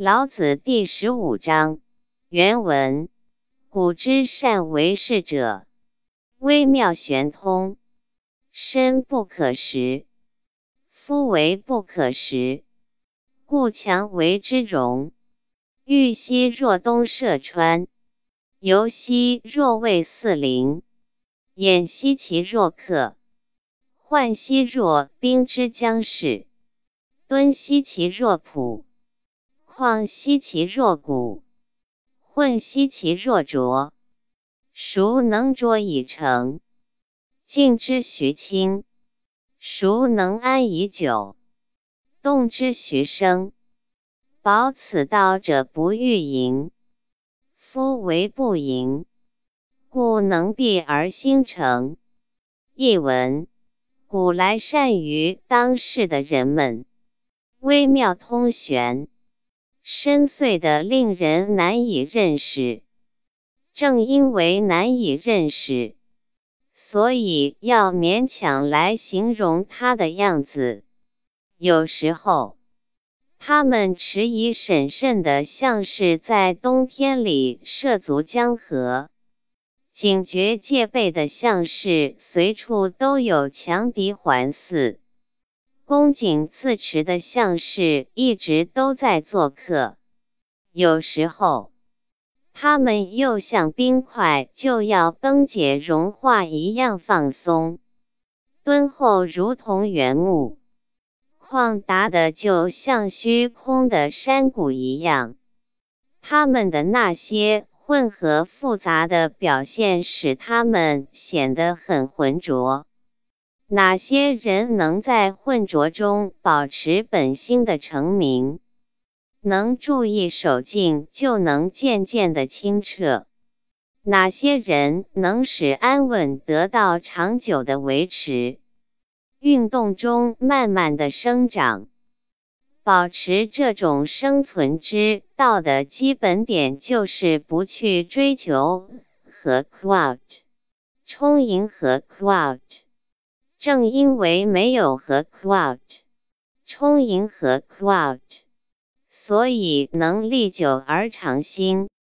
老子第十五章原文：古之善为士者，微妙玄通，深不可识。夫为不可识，故强为之容。欲兮若东涉川，游兮若畏四邻，偃兮其若客，涣兮若冰之将逝，敦兮其若朴。况兮其若谷，混兮其若浊。孰能浊以成？静之徐清，孰能安以久？动之徐生。保此道者不欲盈，夫为不盈，故能避而兴成。译文：古来善于当世的人们，微妙通玄。深邃的令人难以认识，正因为难以认识，所以要勉强来形容它的样子。有时候，他们迟疑审慎的，像是在冬天里涉足江河；警觉戒备的，像是随处都有强敌环伺。恭谨自持的，像是一直都在做客；有时候，他们又像冰块就要崩解融化一样放松、敦厚，如同原木；旷达的，就像虚空的山谷一样。他们的那些混合复杂的表现，使他们显得很浑浊。哪些人能在混浊中保持本心的成名？能注意守静，就能渐渐的清澈。哪些人能使安稳得到长久的维持？运动中慢慢的生长，保持这种生存之道的基本点，就是不去追求和 quote 充盈和 quote。正因为没有和 quote 充盈和 quote，所以能历久而长新。